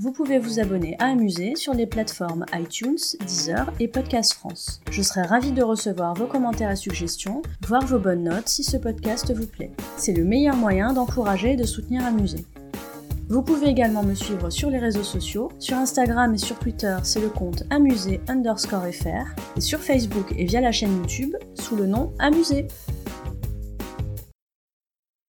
Vous pouvez vous abonner à Amuser sur les plateformes iTunes, Deezer et Podcast France. Je serai ravie de recevoir vos commentaires et suggestions, voire vos bonnes notes si ce podcast vous plaît. C'est le meilleur moyen d'encourager et de soutenir Amuser. Vous pouvez également me suivre sur les réseaux sociaux. Sur Instagram et sur Twitter, c'est le compte amusé underscore fr. Et sur Facebook et via la chaîne YouTube, sous le nom Amusé.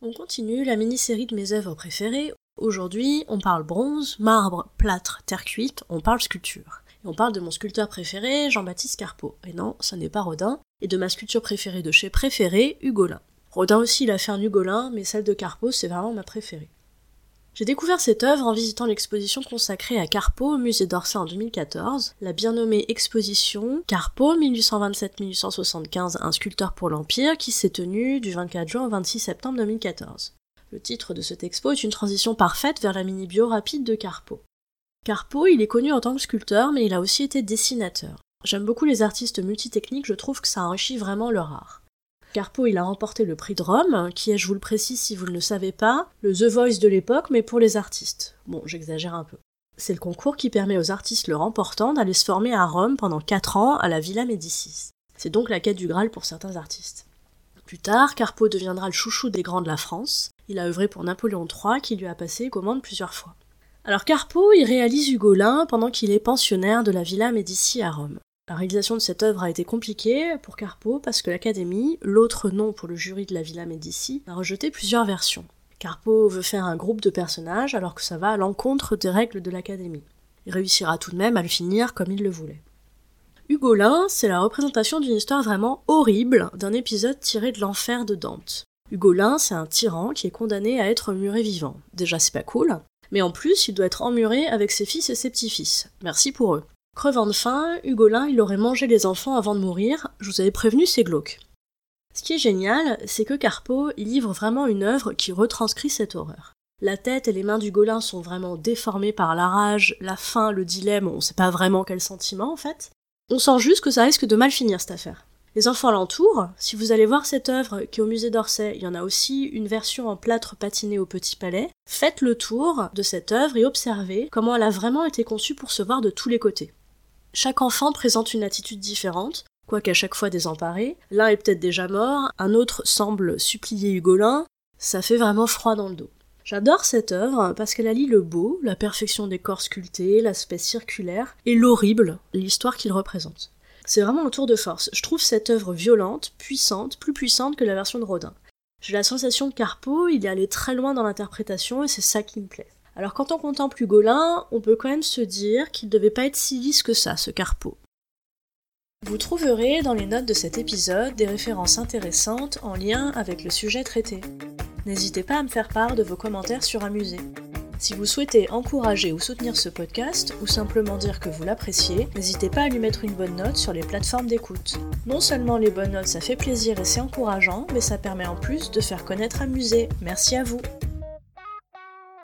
On continue la mini-série de mes œuvres préférées. Aujourd'hui, on parle bronze, marbre, plâtre, terre cuite, on parle sculpture. Et on parle de mon sculpteur préféré, Jean-Baptiste Carpeau. Et non, ça n'est pas Rodin. Et de ma sculpture préférée de chez préféré, Hugolin. Rodin aussi, il a fait un Hugolin, mais celle de Carpeau, c'est vraiment ma préférée. J'ai découvert cette œuvre en visitant l'exposition consacrée à Carpeau au musée d'Orsay en 2014, la bien nommée exposition Carpeau 1827-1875, un sculpteur pour l'Empire, qui s'est tenue du 24 juin au 26 septembre 2014. Le titre de cette expo est une transition parfaite vers la mini-bio rapide de Carpeau. Carpeau, il est connu en tant que sculpteur, mais il a aussi été dessinateur. J'aime beaucoup les artistes multitechniques, je trouve que ça enrichit vraiment leur art. Carpo, il a remporté le prix de Rome, qui est, je vous le précise si vous ne le savez pas, le The Voice de l'époque, mais pour les artistes. Bon, j'exagère un peu. C'est le concours qui permet aux artistes le remportant d'aller se former à Rome pendant 4 ans à la Villa Médicis. C'est donc la quête du Graal pour certains artistes. Plus tard, Carpo deviendra le chouchou des grands de la France. Il a œuvré pour Napoléon III, qui lui a passé commande plusieurs fois. Alors Carpo, il réalise Hugolin pendant qu'il est pensionnaire de la Villa Médicis à Rome. La réalisation de cette œuvre a été compliquée pour Carpo parce que l'Académie, l'autre nom pour le jury de la Villa Médicis, a rejeté plusieurs versions. Carpo veut faire un groupe de personnages alors que ça va à l'encontre des règles de l'Académie. Il réussira tout de même à le finir comme il le voulait. Hugolin, c'est la représentation d'une histoire vraiment horrible d'un épisode tiré de l'enfer de Dante. Hugolin, c'est un tyran qui est condamné à être muré vivant. Déjà, c'est pas cool, mais en plus, il doit être emmuré avec ses fils et ses petits-fils. Merci pour eux. Crevant de faim, Hugolin, il aurait mangé les enfants avant de mourir, je vous avais prévenu, c'est glauque. Ce qui est génial, c'est que Carpo, il livre vraiment une œuvre qui retranscrit cette horreur. La tête et les mains d'Hugolin sont vraiment déformées par la rage, la faim, le dilemme, on sait pas vraiment quel sentiment en fait. On sent juste que ça risque de mal finir cette affaire. Les enfants l'entourent, si vous allez voir cette œuvre qui est au musée d'Orsay, il y en a aussi une version en plâtre patiné au Petit Palais, faites le tour de cette œuvre et observez comment elle a vraiment été conçue pour se voir de tous les côtés. Chaque enfant présente une attitude différente, quoique à chaque fois désemparé. L'un est peut-être déjà mort, un autre semble supplier Hugolin. Ça fait vraiment froid dans le dos. J'adore cette œuvre parce qu'elle allie le beau, la perfection des corps sculptés, l'aspect circulaire, et l'horrible, l'histoire qu'il représente. C'est vraiment un tour de force. Je trouve cette œuvre violente, puissante, plus puissante que la version de Rodin. J'ai la sensation que Carpo, il est allé très loin dans l'interprétation et c'est ça qui me plaît. Alors quand on contemple Hugolin, on peut quand même se dire qu'il devait pas être si lisse que ça, ce carpeau. Vous trouverez dans les notes de cet épisode des références intéressantes en lien avec le sujet traité. N'hésitez pas à me faire part de vos commentaires sur Amusé. Si vous souhaitez encourager ou soutenir ce podcast, ou simplement dire que vous l'appréciez, n'hésitez pas à lui mettre une bonne note sur les plateformes d'écoute. Non seulement les bonnes notes ça fait plaisir et c'est encourageant, mais ça permet en plus de faire connaître Amusé. Merci à vous